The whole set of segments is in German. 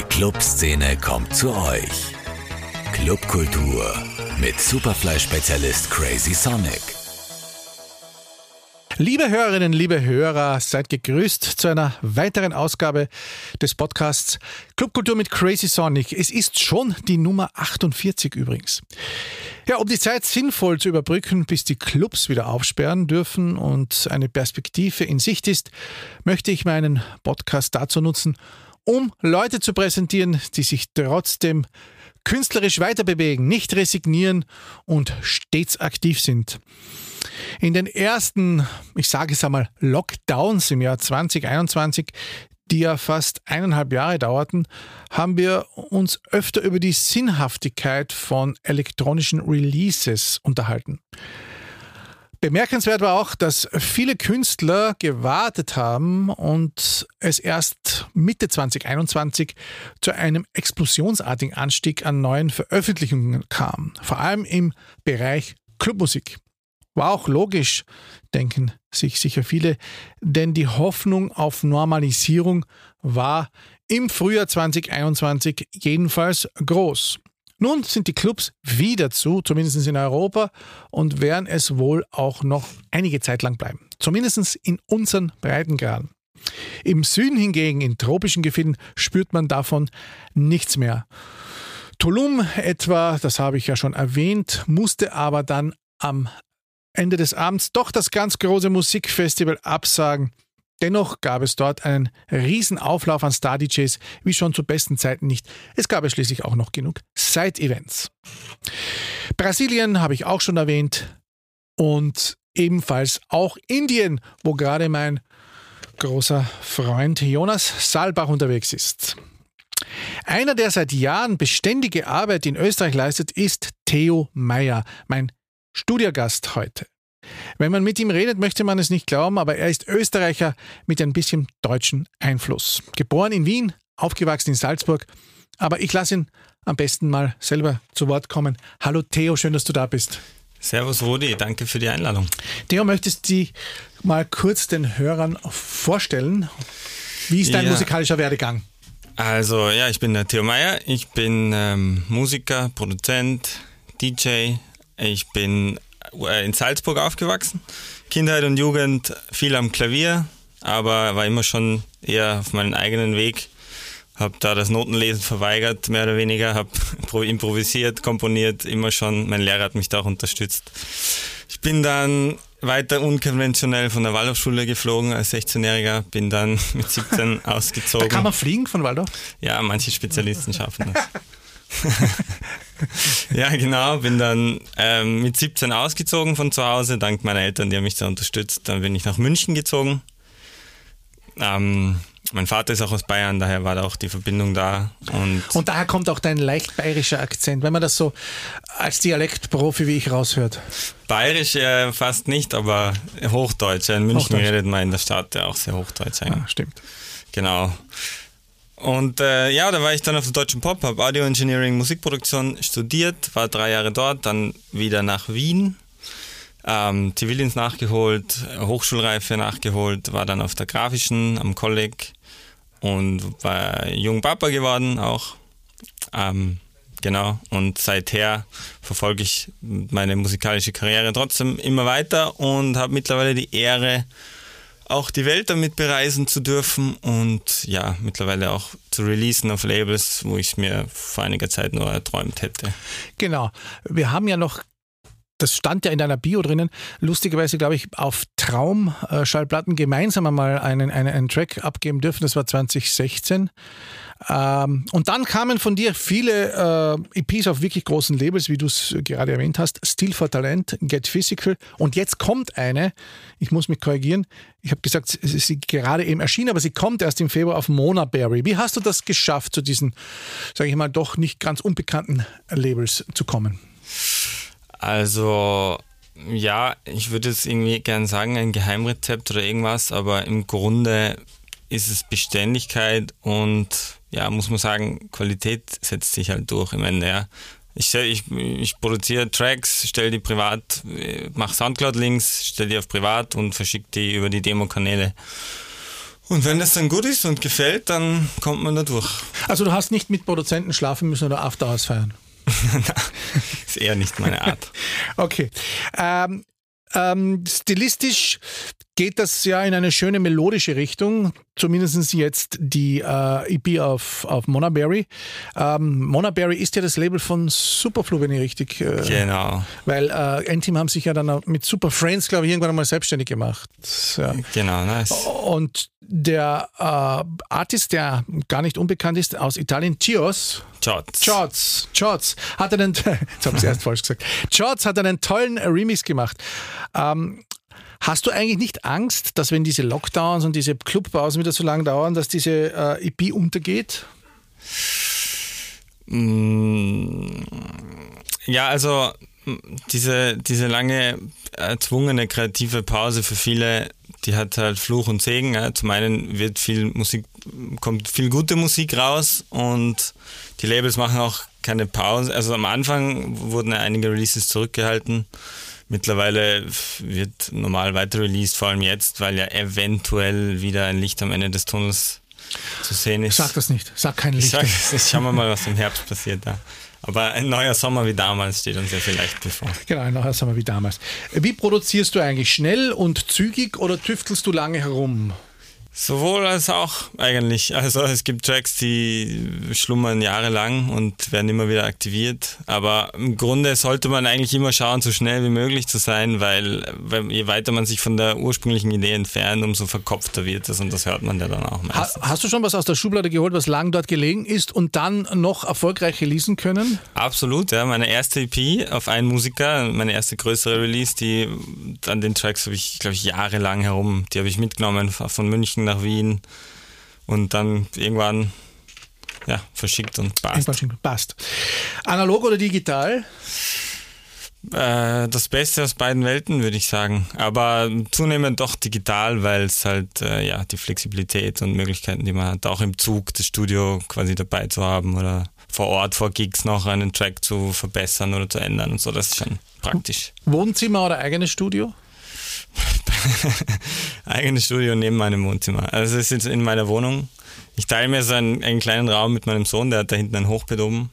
Die Clubszene kommt zu euch. Clubkultur mit Superfly-Spezialist Crazy Sonic. Liebe Hörerinnen, liebe Hörer, seid gegrüßt zu einer weiteren Ausgabe des Podcasts Clubkultur mit Crazy Sonic. Es ist schon die Nummer 48 übrigens. Ja, um die Zeit sinnvoll zu überbrücken, bis die Clubs wieder aufsperren dürfen und eine Perspektive in Sicht ist, möchte ich meinen Podcast dazu nutzen, um Leute zu präsentieren, die sich trotzdem künstlerisch weiterbewegen, nicht resignieren und stets aktiv sind. In den ersten, ich sage es einmal, Lockdowns im Jahr 2021, die ja fast eineinhalb Jahre dauerten, haben wir uns öfter über die Sinnhaftigkeit von elektronischen Releases unterhalten. Bemerkenswert war auch, dass viele Künstler gewartet haben und es erst Mitte 2021 zu einem explosionsartigen Anstieg an neuen Veröffentlichungen kam, vor allem im Bereich Clubmusik. War auch logisch, denken sich sicher viele, denn die Hoffnung auf Normalisierung war im Frühjahr 2021 jedenfalls groß. Nun sind die Clubs wieder zu, zumindest in Europa, und werden es wohl auch noch einige Zeit lang bleiben. Zumindest in unseren Breitengraden. Im Süden hingegen, in tropischen Gefilden, spürt man davon nichts mehr. Tulum etwa, das habe ich ja schon erwähnt, musste aber dann am Ende des Abends doch das ganz große Musikfestival absagen. Dennoch gab es dort einen riesen Auflauf an Star-DJs, wie schon zu besten Zeiten nicht. Es gab es schließlich auch noch genug Side-Events. Brasilien habe ich auch schon erwähnt und ebenfalls auch Indien, wo gerade mein großer Freund Jonas Saalbach unterwegs ist. Einer, der seit Jahren beständige Arbeit in Österreich leistet, ist Theo Meyer, mein Studiogast heute. Wenn man mit ihm redet, möchte man es nicht glauben, aber er ist Österreicher mit ein bisschen deutschen Einfluss. Geboren in Wien, aufgewachsen in Salzburg, aber ich lasse ihn am besten mal selber zu Wort kommen. Hallo Theo, schön, dass du da bist. Servus Rudi, danke für die Einladung. Theo, möchtest du mal kurz den Hörern vorstellen? Wie ist dein ja. musikalischer Werdegang? Also ja, ich bin der Theo Meyer, ich bin ähm, Musiker, Produzent, DJ. Ich bin in Salzburg aufgewachsen. Kindheit und Jugend viel am Klavier, aber war immer schon eher auf meinen eigenen Weg. Habe da das Notenlesen verweigert, mehr oder weniger, habe improvisiert, komponiert, immer schon. Mein Lehrer hat mich da auch unterstützt. Ich bin dann weiter unkonventionell von der Waldorfschule geflogen als 16-Jähriger, bin dann mit 17 ausgezogen. Da kann man fliegen von Waldorf? Ja, manche Spezialisten schaffen das. ja, genau. Bin dann ähm, mit 17 ausgezogen von zu Hause, dank meiner Eltern, die haben mich da unterstützt. Dann bin ich nach München gezogen. Ähm, mein Vater ist auch aus Bayern, daher war da auch die Verbindung da. Und, und daher kommt auch dein leicht bayerischer Akzent, wenn man das so als Dialektprofi wie ich raushört. Bayerisch äh, fast nicht, aber Hochdeutsch. In München Hochdeutsch. redet man in der Stadt ja auch sehr Hochdeutsch eigentlich. Ah, stimmt. Genau. Und äh, ja, da war ich dann auf der Deutschen Pop, habe Audio Engineering, Musikproduktion studiert, war drei Jahre dort, dann wieder nach Wien, ähm, Zivildienst nachgeholt, Hochschulreife nachgeholt, war dann auf der Grafischen am Kolleg und war jung Papa geworden auch. Ähm, genau, und seither verfolge ich meine musikalische Karriere trotzdem immer weiter und habe mittlerweile die Ehre, auch die Welt damit bereisen zu dürfen und ja, mittlerweile auch zu releasen auf Labels, wo ich mir vor einiger Zeit nur erträumt hätte. Genau. Wir haben ja noch das stand ja in deiner Bio drinnen, lustigerweise, glaube ich, auf Traum-Schallplatten gemeinsam einmal einen, einen, einen Track abgeben dürfen. Das war 2016. Ähm, und dann kamen von dir viele äh, EPs auf wirklich großen Labels, wie du es gerade erwähnt hast. Still for Talent, Get Physical. Und jetzt kommt eine, ich muss mich korrigieren, ich habe gesagt, sie ist gerade eben erschienen, aber sie kommt erst im Februar auf Mona Berry. Wie hast du das geschafft, zu diesen, sage ich mal, doch nicht ganz unbekannten Labels zu kommen? Also ja, ich würde jetzt irgendwie gern sagen, ein Geheimrezept oder irgendwas, aber im Grunde ist es Beständigkeit und ja, muss man sagen, Qualität setzt sich halt durch. Ich meine, ja, ich, ich, ich produziere Tracks, stelle die privat, mache Soundcloud-Links, stelle die auf privat und verschicke die über die Demo-Kanäle. Und wenn das dann gut ist und gefällt, dann kommt man da durch. Also du hast nicht mit Produzenten schlafen müssen oder Afterhours feiern? ist eher nicht meine Art. okay. Ähm, ähm, stilistisch geht das ja in eine schöne melodische Richtung, zumindest jetzt die äh, EP auf, auf Monaberry. Ähm, Monaberry ist ja das Label von Superflu, wenn ich richtig. Äh, genau. Weil äh, N-Team haben sich ja dann mit Super Friends, glaube ich, irgendwann einmal selbstständig gemacht. Ja. Genau, nice. Und der äh, Artist, der gar nicht unbekannt ist, aus Italien, Chios. Chots. Chots. Chots hat einen, jetzt habe ich es erst falsch gesagt. Chots hat einen tollen Remix gemacht. Ähm, Hast du eigentlich nicht Angst, dass wenn diese Lockdowns und diese Clubpausen wieder so lange dauern, dass diese äh, EP untergeht? Mm, ja, also diese, diese lange erzwungene kreative Pause für viele, die hat halt Fluch und Segen. Ja. Zum einen wird viel Musik, kommt viel gute Musik raus und die Labels machen auch keine Pause. Also am Anfang wurden ja einige Releases zurückgehalten. Mittlerweile wird normal weiter released, vor allem jetzt, weil ja eventuell wieder ein Licht am Ende des Tunnels zu sehen ist. Sag das nicht, sag kein Licht. Ich sag Schauen wir mal, was im Herbst passiert da. Aber ein neuer Sommer wie damals steht uns ja vielleicht bevor. Genau, ein neuer Sommer wie damals. Wie produzierst du eigentlich? Schnell und zügig oder tüftelst du lange herum? Sowohl als auch eigentlich. Also es gibt Tracks, die schlummern jahrelang und werden immer wieder aktiviert. Aber im Grunde sollte man eigentlich immer schauen, so schnell wie möglich zu sein, weil je weiter man sich von der ursprünglichen Idee entfernt, umso verkopfter wird es und das hört man ja dann auch meistens. Hast du schon was aus der Schublade geholt, was lang dort gelegen ist und dann noch erfolgreich releasen können? Absolut, ja. Meine erste EP auf einen Musiker, meine erste größere Release, die an den Tracks habe ich, glaube ich, jahrelang herum, die habe ich mitgenommen von München München nach Wien und dann irgendwann ja, verschickt und passt. Passt. Analog oder digital? Äh, das Beste aus beiden Welten, würde ich sagen. Aber zunehmend doch digital, weil es halt äh, ja die Flexibilität und Möglichkeiten, die man hat, auch im Zug das Studio quasi dabei zu haben oder vor Ort vor Gigs noch einen Track zu verbessern oder zu ändern und so, das ist schon praktisch. Wohnzimmer oder eigenes Studio? eigenes Studio neben meinem Wohnzimmer. Also es ist jetzt in meiner Wohnung. Ich teile mir so einen, einen, kleinen Raum mit meinem Sohn, der hat da hinten ein Hochbett oben.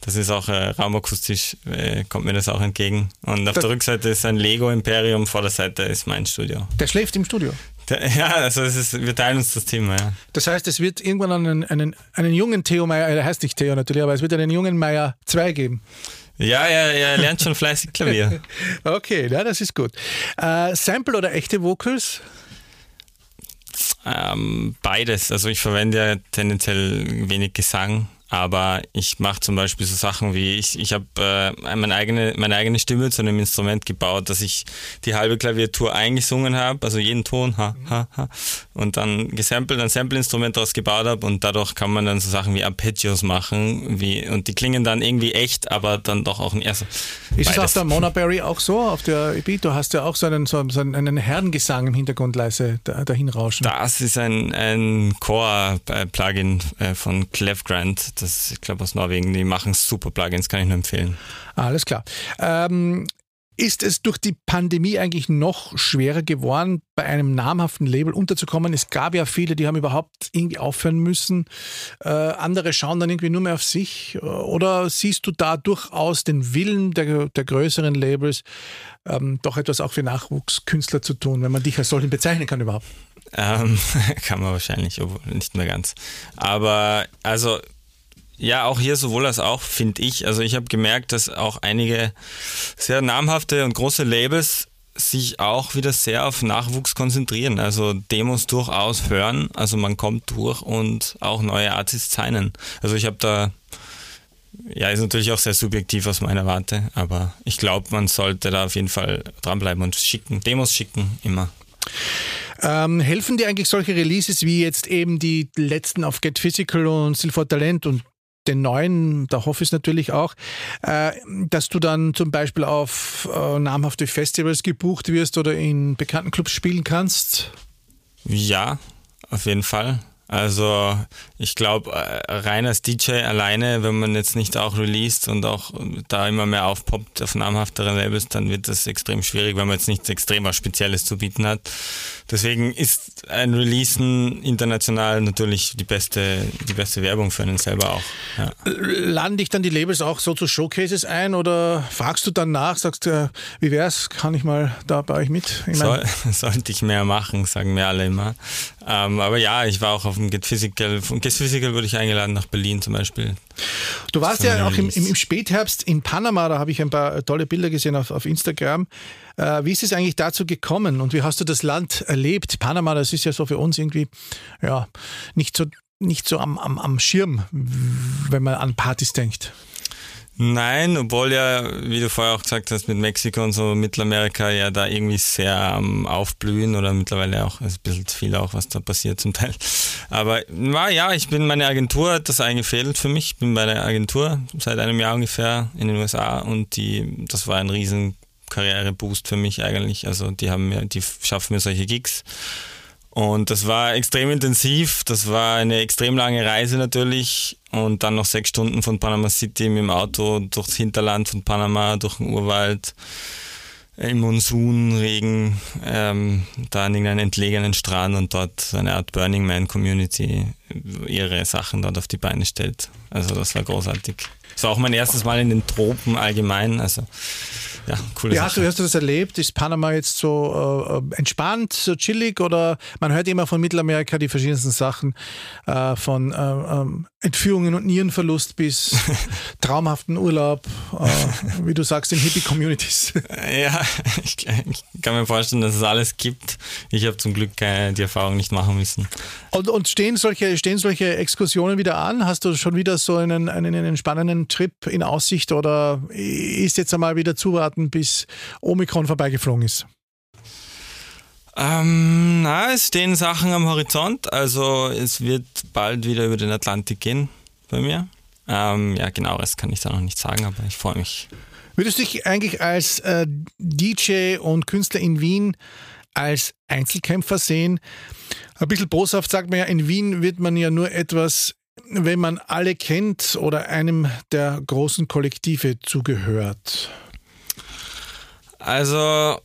Das ist auch äh, raumakustisch, äh, kommt mir das auch entgegen. Und auf das der Rückseite ist ein Lego-Imperium, vor der Seite ist mein Studio. Der schläft im Studio? Der, ja, also ist, wir teilen uns das Thema, ja. Das heißt, es wird irgendwann einen, einen, einen jungen Theo Meier, der heißt nicht Theo natürlich, aber es wird einen jungen Meier 2 geben. Ja, er, er lernt schon fleißig Klavier. okay, ja, das ist gut. Äh, Sample oder echte Vocals? Ähm, beides. Also ich verwende ja tendenziell wenig Gesang aber ich mache zum Beispiel so Sachen wie, ich, ich habe äh, meine, eigene, meine eigene Stimme zu einem Instrument gebaut, dass ich die halbe Klaviatur eingesungen habe, also jeden Ton, ha, ha, ha, und dann gesampelt, ein Sample-Instrument daraus gebaut habe und dadurch kann man dann so Sachen wie Arpeggios machen wie, und die klingen dann irgendwie echt, aber dann doch auch ein erster. Ist es auf der Monaberry auch so, auf der EP? Du hast ja auch so einen, so einen Herrengesang im Hintergrund leise dahin rauschen. Das ist ein, ein Core-Plugin äh, von Clevgrant das, ich glaube, aus Norwegen, die machen super Plugins, kann ich nur empfehlen. Alles klar. Ähm, ist es durch die Pandemie eigentlich noch schwerer geworden, bei einem namhaften Label unterzukommen? Es gab ja viele, die haben überhaupt irgendwie aufhören müssen. Äh, andere schauen dann irgendwie nur mehr auf sich. Oder siehst du da durchaus den Willen der, der größeren Labels, ähm, doch etwas auch für Nachwuchskünstler zu tun, wenn man dich als solchen bezeichnen kann überhaupt? Ähm, kann man wahrscheinlich, obwohl nicht mehr ganz. Aber also ja, auch hier sowohl als auch, finde ich. Also ich habe gemerkt, dass auch einige sehr namhafte und große Labels sich auch wieder sehr auf Nachwuchs konzentrieren. Also Demos durchaus hören. Also man kommt durch und auch neue Artists signen. Also ich habe da, ja, ist natürlich auch sehr subjektiv aus meiner Warte, aber ich glaube, man sollte da auf jeden Fall dranbleiben und schicken, Demos schicken, immer. Ähm, helfen dir eigentlich solche Releases wie jetzt eben die letzten auf Get Physical und Still for Talent und den neuen, der Hoff ist natürlich auch, äh, dass du dann zum Beispiel auf äh, namhafte Festivals gebucht wirst oder in bekannten Clubs spielen kannst? Ja, auf jeden Fall. Also ich glaube, äh, rein als DJ alleine, wenn man jetzt nicht auch released und auch da immer mehr aufpoppt auf namhaftere Labels, dann wird das extrem schwierig, wenn man jetzt nichts extrem was Spezielles zu bieten hat. Deswegen ist ein Releasen international natürlich die beste, die beste Werbung für einen selber auch. Ja. Laden dich dann die Labels auch so zu Showcases ein oder fragst du dann nach, sagst du, wie wär's, kann ich mal da bei euch mit? Ich Soll, sollte ich mehr machen, sagen mir alle immer. Ähm, aber ja, ich war auch auf dem Get Physical, von Get Physical wurde ich eingeladen nach Berlin zum Beispiel. Du warst ja auch im, im, Spätherbst in Panama, da habe ich ein paar tolle Bilder gesehen auf, auf Instagram. Äh, wie ist es eigentlich dazu gekommen und wie hast du das Land erlebt? Panama, das ist ja so für uns irgendwie ja, nicht so, nicht so am, am, am Schirm, wenn man an Partys denkt. Nein, obwohl ja, wie du vorher auch gesagt hast, mit Mexiko und so Mittelamerika ja da irgendwie sehr am Aufblühen oder mittlerweile auch, also ein bisschen viel auch, was da passiert zum Teil. Aber na, ja, ich bin, meine Agentur hat das eingefädelt für mich. Ich bin bei der Agentur seit einem Jahr ungefähr in den USA und die, das war ein riesen Karriereboost für mich eigentlich. Also die haben mir, die schaffen mir solche Gigs. Und das war extrem intensiv. Das war eine extrem lange Reise natürlich. Und dann noch sechs Stunden von Panama City mit dem Auto durchs Hinterland von Panama, durch den Urwald, im Monsun, Regen, ähm, da an irgendeinen entlegenen Strand und dort eine Art Burning Man Community ihre Sachen dort auf die Beine stellt. Also das war großartig. Das war auch mein erstes Mal in den Tropen allgemein. Also ja, coole Wie hast du, hast du das erlebt? Ist Panama jetzt so äh, entspannt, so chillig oder man hört immer von Mittelamerika die verschiedensten Sachen äh, von äh, ähm, Entführungen und Nierenverlust bis traumhaften Urlaub, äh, wie du sagst, in Hippie-Communities. Ja, ich, ich, kann mir vorstellen, dass es alles gibt. Ich habe zum Glück keine, die Erfahrung nicht machen müssen. Und, und, stehen, solche, stehen solche Exkursionen wieder an? Hast du schon wieder so einen, einen, einen spannenden Trip in Aussicht oder ist jetzt einmal wieder zuwarten, bis Omikron vorbeigeflogen ist? Ähm, na, es stehen Sachen am Horizont. Also es wird bald wieder über den Atlantik gehen bei mir. Ähm, ja, genaueres kann ich da noch nicht sagen, aber ich freue mich. Würdest du dich eigentlich als äh, DJ und Künstler in Wien als Einzelkämpfer sehen? Ein bisschen boshaft sagt man ja, in Wien wird man ja nur etwas, wenn man alle kennt oder einem der großen Kollektive zugehört. Also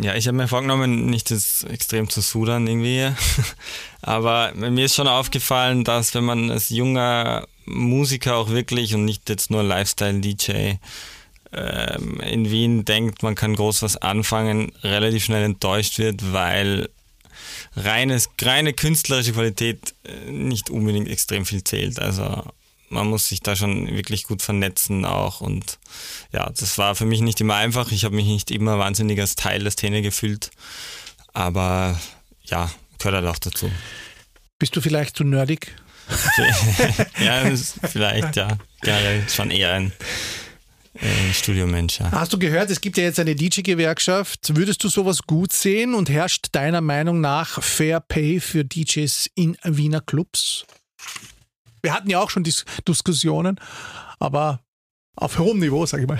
ja, ich habe mir vorgenommen, nicht das extrem zu sudern irgendwie. Aber mir ist schon aufgefallen, dass wenn man als junger Musiker auch wirklich und nicht jetzt nur Lifestyle-DJ ähm, in Wien denkt, man kann groß was anfangen, relativ schnell enttäuscht wird, weil reines, reine künstlerische Qualität äh, nicht unbedingt extrem viel zählt. Also man muss sich da schon wirklich gut vernetzen auch und ja, das war für mich nicht immer einfach. Ich habe mich nicht immer wahnsinnig als Teil der Szene gefühlt, aber ja, gehört halt auch dazu. Bist du vielleicht zu nerdig? ja, vielleicht, ja. Generell schon eher ein äh, Studiomensch. Ja. Hast du gehört, es gibt ja jetzt eine DJ-Gewerkschaft. Würdest du sowas gut sehen und herrscht deiner Meinung nach Fair Pay für DJs in Wiener Clubs? Wir hatten ja auch schon Dis Diskussionen, aber auf hohem Niveau, sag ich mal.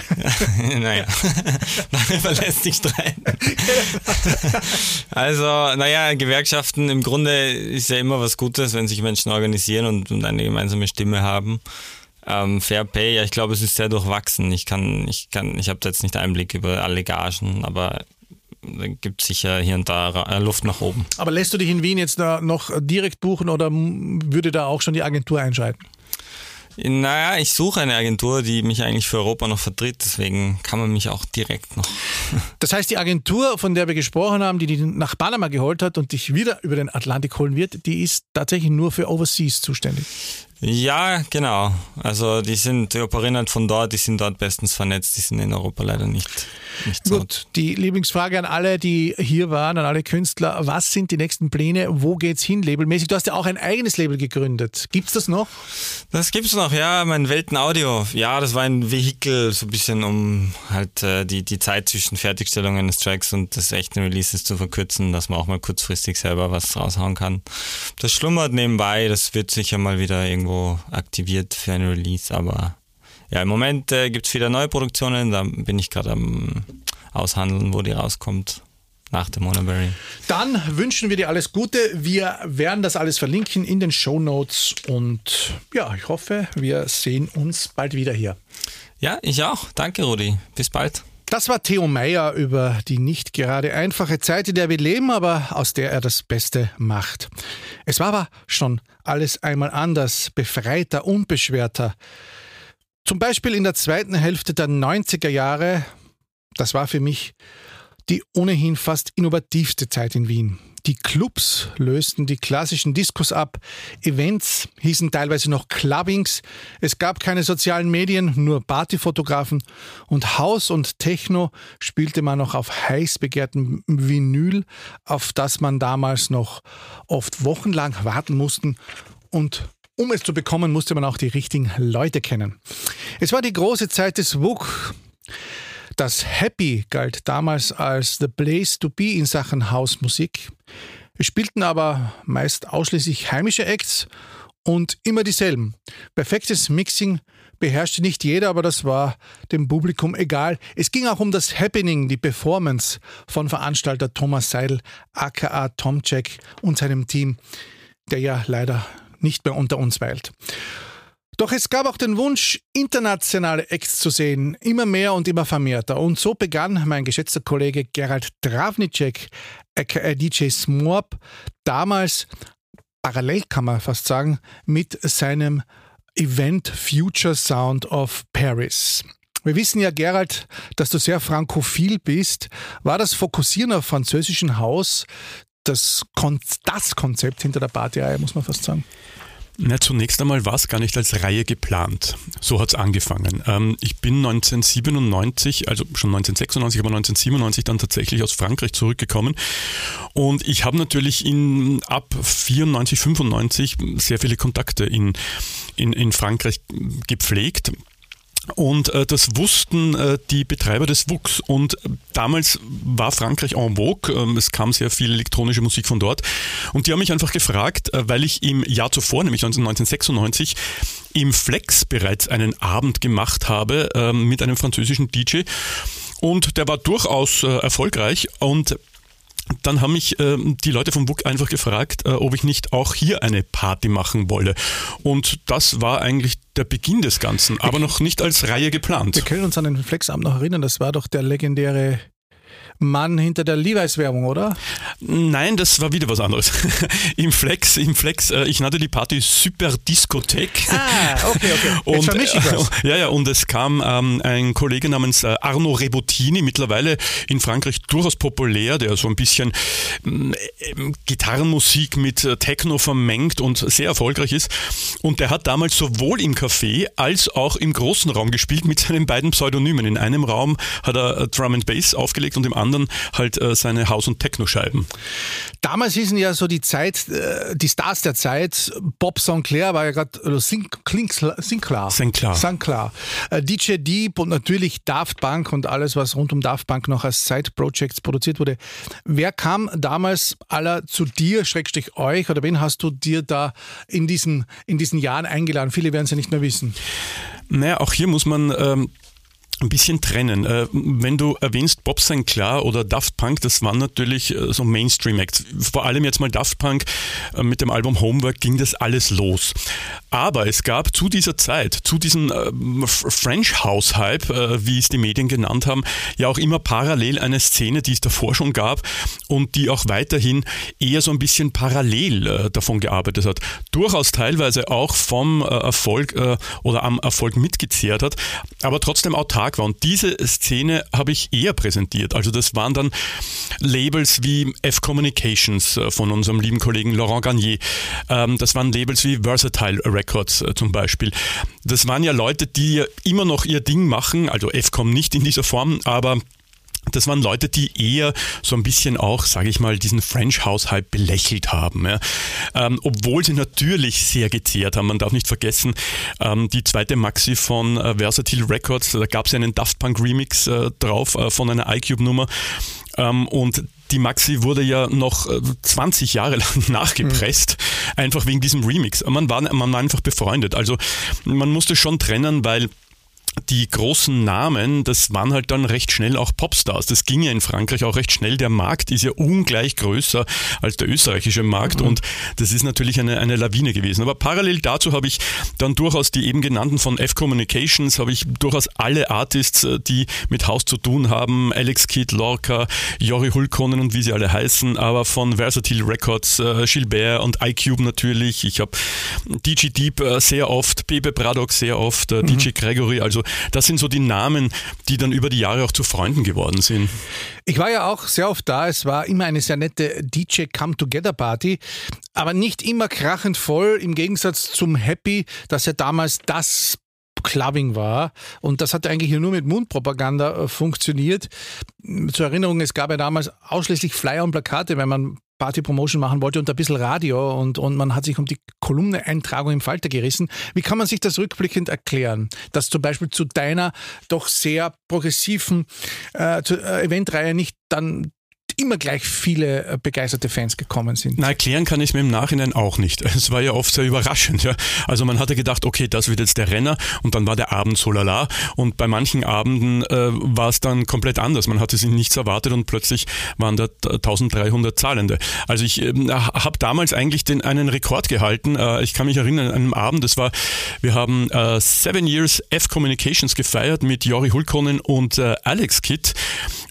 Ja, naja, darüber lässt sich streiten. also, naja, Gewerkschaften im Grunde ist ja immer was Gutes, wenn sich Menschen organisieren und, und eine gemeinsame Stimme haben. Ähm, Fair Pay, ja, ich glaube, es ist sehr durchwachsen. Ich kann, ich kann, ich habe da jetzt nicht Einblick über alle Gagen, aber gibt es sicher hier und da äh, Luft nach oben. Aber lässt du dich in Wien jetzt noch direkt buchen oder würde da auch schon die Agentur einschalten? Naja, ich suche eine Agentur, die mich eigentlich für Europa noch vertritt, deswegen kann man mich auch direkt noch. Das heißt, die Agentur, von der wir gesprochen haben, die dich nach Panama geholt hat und dich wieder über den Atlantik holen wird, die ist tatsächlich nur für Overseas zuständig. Ja, genau. Also die sind, die operieren halt von dort, die sind dort bestens vernetzt, die sind in Europa leider nicht. nicht so. Gut, die Lieblingsfrage an alle, die hier waren, an alle Künstler, was sind die nächsten Pläne, wo geht's hin, labelmäßig? Du hast ja auch ein eigenes Label gegründet. Gibt's das noch? Das gibt's noch, ja, mein Weltenaudio. Ja, das war ein Vehikel, so ein bisschen, um halt äh, die, die Zeit zwischen Fertigstellung eines Tracks und des echten Releases zu verkürzen, dass man auch mal kurzfristig selber was raushauen kann. Das schlummert nebenbei, das wird sicher mal wieder irgendwo irgendwo aktiviert für ein Release, aber ja, im Moment äh, gibt es wieder neue Produktionen, da bin ich gerade am Aushandeln, wo die rauskommt. nach dem Monoberry. Dann wünschen wir dir alles Gute. Wir werden das alles verlinken in den Show Notes und ja, ich hoffe, wir sehen uns bald wieder hier. Ja, ich auch. Danke, Rudi. Bis bald. Das war Theo Meyer über die nicht gerade einfache Zeit, in der wir leben, aber aus der er das Beste macht. Es war aber schon alles einmal anders, befreiter, unbeschwerter. Zum Beispiel in der zweiten Hälfte der 90er Jahre, das war für mich die ohnehin fast innovativste Zeit in Wien. Die Clubs lösten die klassischen Diskos ab, Events hießen teilweise noch Clubbings, es gab keine sozialen Medien, nur Partyfotografen und Haus und Techno spielte man noch auf heiß begehrtem Vinyl, auf das man damals noch oft wochenlang warten mussten und um es zu bekommen, musste man auch die richtigen Leute kennen. Es war die große Zeit des WUK. Das Happy galt damals als the place to be in Sachen Hausmusik. Wir spielten aber meist ausschließlich heimische Acts und immer dieselben. Perfektes Mixing beherrschte nicht jeder, aber das war dem Publikum egal. Es ging auch um das Happening, die Performance von Veranstalter Thomas Seidel, aka Tomcheck und seinem Team, der ja leider nicht mehr unter uns weilt. Doch es gab auch den Wunsch, internationale Acts zu sehen, immer mehr und immer vermehrter. Und so begann mein geschätzter Kollege Gerald Dravnicek, aka DJ Smorp, damals parallel kann man fast sagen, mit seinem Event Future Sound of Paris. Wir wissen ja, Gerald, dass du sehr frankophil bist. War das Fokussieren auf französischen Haus das, Kon das Konzept hinter der Partyreihe, muss man fast sagen? Na, zunächst einmal war es gar nicht als Reihe geplant. So hat es angefangen. Ähm, ich bin 1997, also schon 1996, aber 1997 dann tatsächlich aus Frankreich zurückgekommen. Und ich habe natürlich in, ab 94, 95 sehr viele Kontakte in, in, in Frankreich gepflegt. Und äh, das wussten äh, die Betreiber des WUX. Und damals war Frankreich en vogue. Ähm, es kam sehr viel elektronische Musik von dort. Und die haben mich einfach gefragt, äh, weil ich im Jahr zuvor, nämlich 1996, im Flex bereits einen Abend gemacht habe ähm, mit einem französischen DJ. Und der war durchaus äh, erfolgreich. Und dann haben mich äh, die Leute vom WUK einfach gefragt, äh, ob ich nicht auch hier eine Party machen wolle. Und das war eigentlich der Beginn des Ganzen, aber noch nicht als Reihe geplant. Wir können uns an den Flexabend noch erinnern, das war doch der legendäre Mann hinter der Levi's-Werbung, oder? Nein, das war wieder was anderes. Im Flex, im Flex, äh, ich nannte die Party Super Diskothek. Ah, okay, okay. Jetzt und, ich das. Ja, ja, und es kam ähm, ein Kollege namens äh, Arno Rebottini, mittlerweile in Frankreich durchaus populär, der so ein bisschen ähm, Gitarrenmusik mit äh, Techno vermengt und sehr erfolgreich ist. Und der hat damals sowohl im Café als auch im großen Raum gespielt mit seinen beiden Pseudonymen. In einem Raum hat er äh, Drum and Bass aufgelegt und im anderen anderen halt äh, seine Haus- und Techno-Scheiben. Damals hießen ja so die Zeit, äh, die Stars der Zeit, Bob Sinclair war ja gerade, oder Sinclair. Sinclair. Sinclair. Äh, DJ Deep und natürlich Daft Punk und alles, was rund um Daft Punk noch als Side-Projects produziert wurde. Wer kam damals aller zu dir, Schrägstrich euch, oder wen hast du dir da in diesen, in diesen Jahren eingeladen? Viele werden es ja nicht mehr wissen. Naja, auch hier muss man ähm, ein bisschen trennen. Äh, wenn du erwähnst Bob Sinclair oder Daft Punk, das waren natürlich äh, so Mainstream-Acts. Vor allem jetzt mal Daft Punk äh, mit dem Album Homework ging das alles los. Aber es gab zu dieser Zeit, zu diesem French House Hype, wie es die Medien genannt haben, ja auch immer parallel eine Szene, die es davor schon gab und die auch weiterhin eher so ein bisschen parallel davon gearbeitet hat. Durchaus teilweise auch vom Erfolg oder am Erfolg mitgezehrt hat, aber trotzdem autark stark war. Und diese Szene habe ich eher präsentiert. Also das waren dann Labels wie F Communications äh, von unserem lieben Kollegen Laurent Garnier. Ähm, das waren Labels wie Versatile Records äh, zum Beispiel. Das waren ja Leute, die immer noch ihr Ding machen, also F-Com nicht in dieser Form, aber das waren Leute, die eher so ein bisschen auch, sage ich mal, diesen French House Hype belächelt haben. Ja. Ähm, obwohl sie natürlich sehr gezehrt haben. Man darf nicht vergessen, ähm, die zweite Maxi von äh, Versatile Records, da gab es ja einen Daft Punk Remix äh, drauf äh, von einer iCube-Nummer. Ähm, und die Maxi wurde ja noch 20 äh, Jahre lang nachgepresst, mhm. einfach wegen diesem Remix. Man war, man war einfach befreundet. Also man musste schon trennen, weil die großen Namen, das waren halt dann recht schnell auch Popstars. Das ging ja in Frankreich auch recht schnell. Der Markt ist ja ungleich größer als der österreichische Markt mhm. und das ist natürlich eine, eine Lawine gewesen. Aber parallel dazu habe ich dann durchaus die eben genannten von F Communications, habe ich durchaus alle Artists, äh, die mit Haus zu tun haben, Alex Kidd, Lorca, Jori Hulkonen und wie sie alle heißen, aber von Versatile Records, äh, Gilbert und iCube natürlich. Ich habe DJ Deep äh, sehr oft, Bebe Braddock sehr oft, mhm. DJ Gregory, also das sind so die Namen, die dann über die Jahre auch zu Freunden geworden sind. Ich war ja auch sehr oft da. Es war immer eine sehr nette DJ Come Together Party, aber nicht immer krachend voll im Gegensatz zum Happy, das ja damals das Clubbing war. Und das hat eigentlich nur mit Mundpropaganda äh, funktioniert. Zur Erinnerung, es gab ja damals ausschließlich Flyer und Plakate, wenn man Party-Promotion machen wollte und ein bisschen Radio und, und man hat sich um die Kolumne-Eintragung im Falter gerissen. Wie kann man sich das rückblickend erklären, dass zum Beispiel zu deiner doch sehr progressiven äh, äh Eventreihe nicht dann immer gleich viele äh, begeisterte Fans gekommen sind. Na, erklären kann ich mir im Nachhinein auch nicht. Es war ja oft sehr überraschend. Ja. Also man hatte gedacht, okay, das wird jetzt der Renner und dann war der Abend so lala und bei manchen Abenden äh, war es dann komplett anders. Man hatte sich nichts erwartet und plötzlich waren da 1300 Zahlende. Also ich äh, habe damals eigentlich den, einen Rekord gehalten. Äh, ich kann mich erinnern an einem Abend, das war, wir haben äh, Seven Years F Communications gefeiert mit Jori Hulkonen und äh, Alex Kidd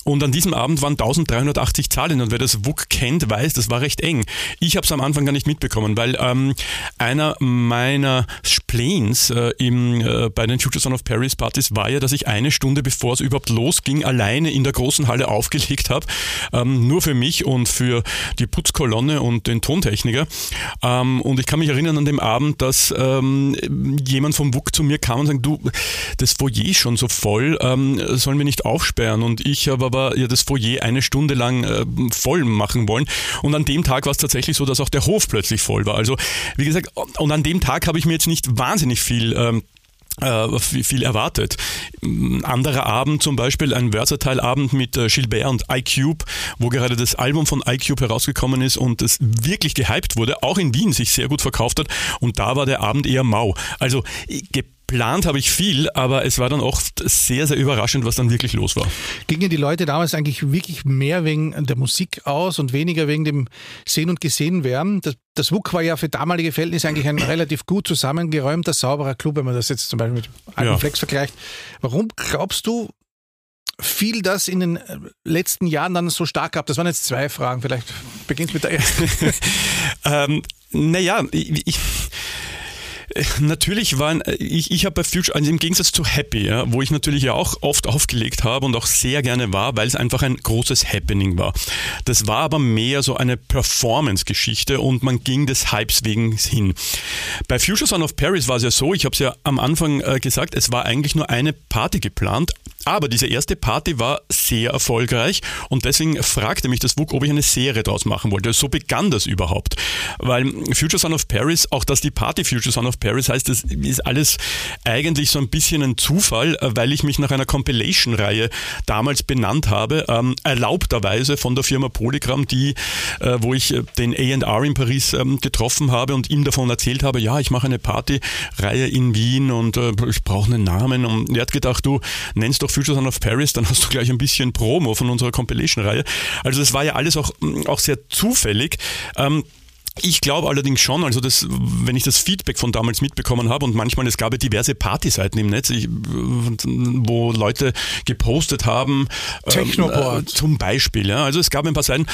und an diesem Abend waren 1380 Zahlen und wer das WUK kennt, weiß, das war recht eng. Ich habe es am Anfang gar nicht mitbekommen, weil ähm, einer meiner Spleens äh, im, äh, bei den Future Son of Paris Partys war ja, dass ich eine Stunde bevor es überhaupt losging, alleine in der großen Halle aufgelegt habe, ähm, nur für mich und für die Putzkolonne und den Tontechniker. Ähm, und ich kann mich erinnern an dem Abend, dass ähm, jemand vom WUK zu mir kam und sagte, du, das Foyer ist schon so voll, ähm, sollen wir nicht aufsperren? Und ich aber aber ja das Foyer eine Stunde lang äh, voll machen wollen. Und an dem Tag war es tatsächlich so, dass auch der Hof plötzlich voll war. Also wie gesagt, und an dem Tag habe ich mir jetzt nicht wahnsinnig viel ähm, äh, viel erwartet. Anderer Abend zum Beispiel, ein Versatile-Abend mit äh, Gilbert und iCube, wo gerade das Album von iCube herausgekommen ist und es wirklich gehypt wurde, auch in Wien sich sehr gut verkauft hat und da war der Abend eher mau. Also geplant habe ich viel, aber es war dann oft sehr, sehr überraschend, was dann wirklich los war. Gingen die Leute damals eigentlich wirklich mehr wegen der Musik aus und weniger wegen dem Sehen und Gesehen werden? Das, das WUK war ja für damalige Verhältnisse eigentlich ein relativ gut zusammengeräumter, sauberer Club, wenn man das jetzt zum Beispiel mit Alten ja. Flex vergleicht. Warum glaubst du, fiel das in den letzten Jahren dann so stark ab? Das waren jetzt zwei Fragen, vielleicht beginnt mit der ersten. ähm, naja, ich, ich Natürlich waren, äh, ich, ich habe bei Future, also im Gegensatz zu Happy, ja, wo ich natürlich ja auch oft aufgelegt habe und auch sehr gerne war, weil es einfach ein großes Happening war. Das war aber mehr so eine Performance-Geschichte und man ging des Hypes wegen hin. Bei Future Son of Paris war es ja so, ich habe es ja am Anfang äh, gesagt, es war eigentlich nur eine Party geplant, aber diese erste Party war sehr erfolgreich und deswegen fragte mich das WUK, ob ich eine Serie daraus machen wollte. So begann das überhaupt. Weil Future Son of Paris, auch dass die Party Future Son of Paris heißt, das ist alles eigentlich so ein bisschen ein Zufall, weil ich mich nach einer Compilation-Reihe damals benannt habe, ähm, erlaubterweise von der Firma Polygram, die, äh, wo ich äh, den A&R in Paris ähm, getroffen habe und ihm davon erzählt habe, ja, ich mache eine Party-Reihe in Wien und äh, ich brauche einen Namen und er hat gedacht, du nennst doch doch Future Son of Paris, dann hast du gleich ein bisschen Promo von unserer Compilation-Reihe. Also das war ja alles auch, auch sehr zufällig. Ähm, ich glaube allerdings schon, also das, wenn ich das Feedback von damals mitbekommen habe und manchmal, es gab ja diverse Partyseiten im Netz, ich, wo Leute gepostet haben, ähm, äh, zum Beispiel, ja, also es gab ein paar Seiten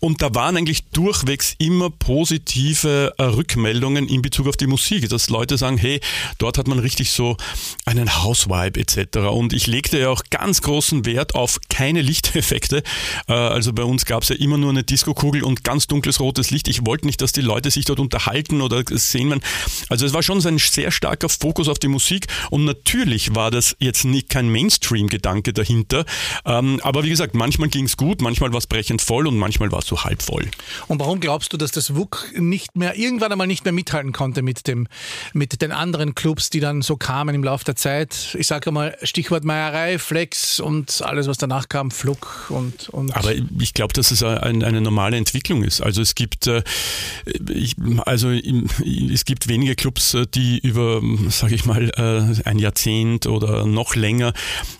und da waren eigentlich durchwegs immer positive äh, Rückmeldungen in Bezug auf die Musik, dass Leute sagen, hey, dort hat man richtig so einen Housewipe etc. Und ich legte ja auch ganz großen Wert auf keine Lichteffekte, äh, also bei uns gab es ja immer nur eine Diskokugel und ganz dunkles rotes Licht. Ich wollte nicht, dass die Leute sich dort unterhalten oder sehen man. Also es war schon so ein sehr starker Fokus auf die Musik und natürlich war das jetzt nicht kein Mainstream-Gedanke dahinter. Ähm, aber wie gesagt, manchmal ging es gut, manchmal war es brechend voll und manchmal war es so halb voll. Und warum glaubst du, dass das WUK nicht mehr, irgendwann einmal nicht mehr mithalten konnte mit dem, mit den anderen Clubs, die dann so kamen im Laufe der Zeit? Ich sage mal Stichwort Meierei, Flex und alles, was danach kam, Flug und. und aber ich glaube, dass es ein, eine normale Entwicklung ist. Also es gibt äh, ich, also es gibt wenige Clubs, die über, sage ich mal, ein Jahrzehnt oder noch länger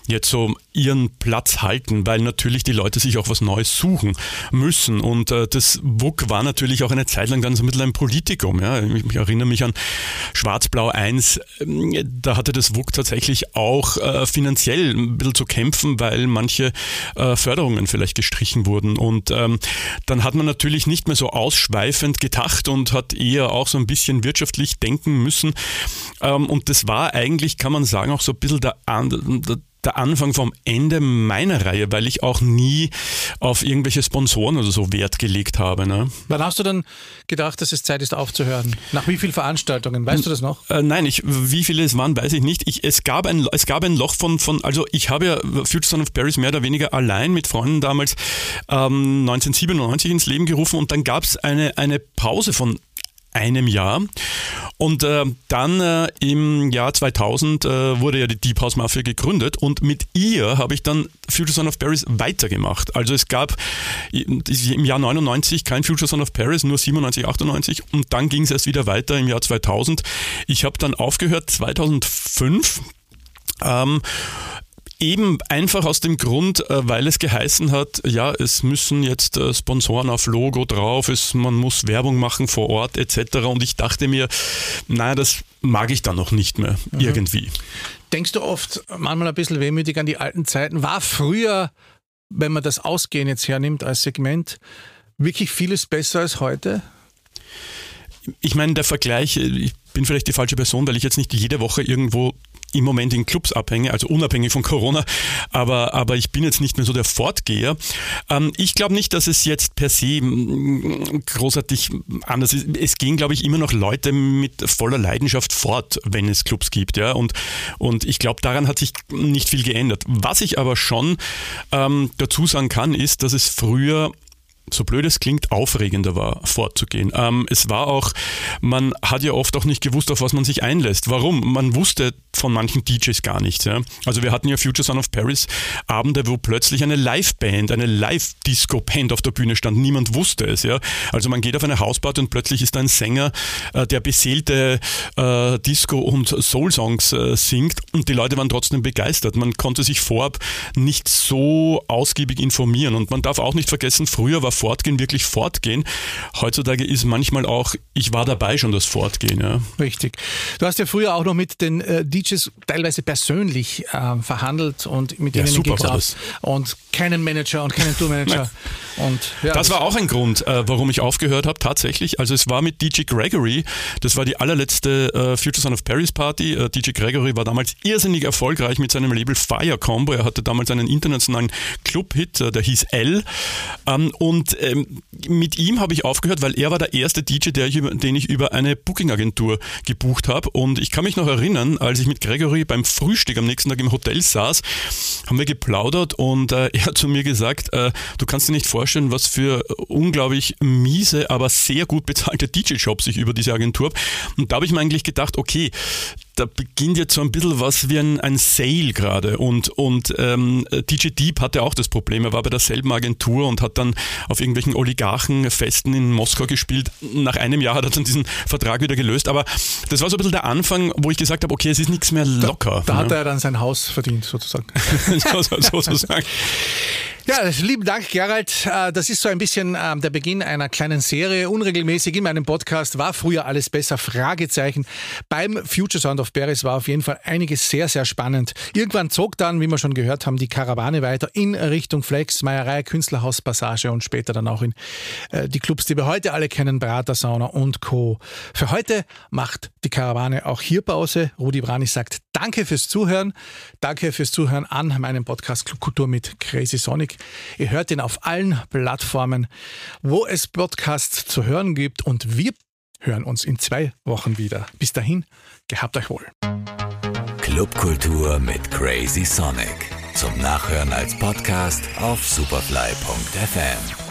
jetzt so ihren Platz halten, weil natürlich die Leute sich auch was Neues suchen müssen. Und äh, das WUK war natürlich auch eine Zeit lang ganz ein bisschen ein Politikum. Ich, erinnere mich an Schwarz-Blau 1, ähm, da hatte das WUK tatsächlich auch äh, finanziell ein bisschen zu kämpfen, weil manche äh, Förderungen vielleicht gestrichen wurden. Und ähm, dann hat man natürlich nicht mehr so ausschweifend gedacht und hat eher auch so ein bisschen wirtschaftlich denken müssen. Ähm, und das war eigentlich, kann man sagen, auch so ein bisschen der, der Anfang vom Ende meiner Reihe, weil ich auch nie auf irgendwelche Sponsoren oder so Wert gelegt habe. Ne? Wann hast du dann gedacht, dass es Zeit ist aufzuhören? Nach wie vielen Veranstaltungen? Weißt du das noch? Äh, nein, ich, wie viele es waren, weiß ich nicht. Ich, es, gab ein, es gab ein Loch von, von, also ich habe ja Future Son of Paris mehr oder weniger allein mit Freunden damals ähm, 1997 ins Leben gerufen und dann gab es eine, eine Pause von einem Jahr. Und äh, dann äh, im Jahr 2000 äh, wurde ja die Deep House Mafia gegründet und mit ihr habe ich dann Future Son of Paris weitergemacht. Also es gab im Jahr 99 kein Future Son of Paris, nur 97, 98 und dann ging es erst wieder weiter im Jahr 2000. Ich habe dann aufgehört 2005. Ähm, Eben einfach aus dem Grund, äh, weil es geheißen hat, ja, es müssen jetzt äh, Sponsoren auf Logo drauf, es, man muss Werbung machen vor Ort etc. Und ich dachte mir, naja, das mag ich dann noch nicht mehr mhm. irgendwie. Denkst du oft manchmal ein bisschen wehmütig an die alten Zeiten? War früher, wenn man das Ausgehen jetzt hernimmt als Segment, wirklich vieles besser als heute? Ich meine, der Vergleich, ich bin vielleicht die falsche Person, weil ich jetzt nicht jede Woche irgendwo im Moment in Clubs abhänge, also unabhängig von Corona, aber, aber ich bin jetzt nicht mehr so der Fortgeher. Ähm, ich glaube nicht, dass es jetzt per se mm, großartig anders ist. Es gehen, glaube ich, immer noch Leute mit voller Leidenschaft fort, wenn es Clubs gibt. Ja? Und, und ich glaube, daran hat sich nicht viel geändert. Was ich aber schon ähm, dazu sagen kann, ist, dass es früher so blöd es klingt, aufregender war, fortzugehen. Ähm, es war auch, man hat ja oft auch nicht gewusst, auf was man sich einlässt. Warum? Man wusste von manchen DJs gar nichts. Ja? Also wir hatten ja Future Son of Paris Abende, wo plötzlich eine Liveband, eine Live-Disco-Band auf der Bühne stand. Niemand wusste es. Ja? Also man geht auf eine Hausparty und plötzlich ist da ein Sänger, äh, der beseelte äh, Disco- und Soul-Songs äh, singt und die Leute waren trotzdem begeistert. Man konnte sich vorab nicht so ausgiebig informieren und man darf auch nicht vergessen, früher war Fortgehen wirklich Fortgehen. Heutzutage ist manchmal auch, ich war dabei schon das Fortgehen. Ja. Richtig. Du hast ja früher auch noch mit den äh, DJs teilweise persönlich äh, verhandelt und mit ja, ihnen super war das. und keinen Manager und keinen Tourmanager. und ja, das, das war auch ein Grund, äh, warum ich aufgehört habe tatsächlich. Also es war mit DJ Gregory, das war die allerletzte äh, Future Son of Paris Party. Äh, DJ Gregory war damals irrsinnig erfolgreich mit seinem Label Fire Combo. Er hatte damals einen internationalen Club-Hit, äh, der hieß L. Ähm, und und ähm, mit ihm habe ich aufgehört, weil er war der erste DJ, der ich den ich über eine Booking-Agentur gebucht habe. Und ich kann mich noch erinnern, als ich mit Gregory beim Frühstück am nächsten Tag im Hotel saß, haben wir geplaudert und äh, er hat zu mir gesagt, äh, du kannst dir nicht vorstellen, was für unglaublich miese, aber sehr gut bezahlte DJ-Jobs ich über diese Agentur habe. Und da habe ich mir eigentlich gedacht, okay, da beginnt jetzt so ein bisschen was wie ein, ein Sale gerade. Und, und ähm, DJ Deep hatte auch das Problem. Er war bei derselben Agentur und hat dann auf irgendwelchen Oligarchenfesten in Moskau gespielt. Nach einem Jahr hat er dann diesen Vertrag wieder gelöst. Aber das war so ein bisschen der Anfang, wo ich gesagt habe, okay, es ist nichts mehr locker. Da, da hat er dann sein Haus verdient, sozusagen. sozusagen. Ja, lieben Dank, Gerald. Äh, das ist so ein bisschen ähm, der Beginn einer kleinen Serie. Unregelmäßig in meinem Podcast war früher alles besser? Fragezeichen. Beim Future Sound of Paris war auf jeden Fall einiges sehr, sehr spannend. Irgendwann zog dann, wie wir schon gehört haben, die Karawane weiter in Richtung Flex, Meierei, Künstlerhaus, Passage und später dann auch in äh, die Clubs, die wir heute alle kennen, Prater, Sauna und Co. Für heute macht die Karawane auch hier Pause. Rudi Brani sagt Danke fürs Zuhören. Danke fürs Zuhören an meinem Podcast Club Kultur mit Crazy Sonic. Ihr hört ihn auf allen Plattformen, wo es Podcasts zu hören gibt und wir hören uns in zwei Wochen wieder. Bis dahin, gehabt euch wohl. Clubkultur mit Crazy Sonic. Zum Nachhören als Podcast auf superfly.fm.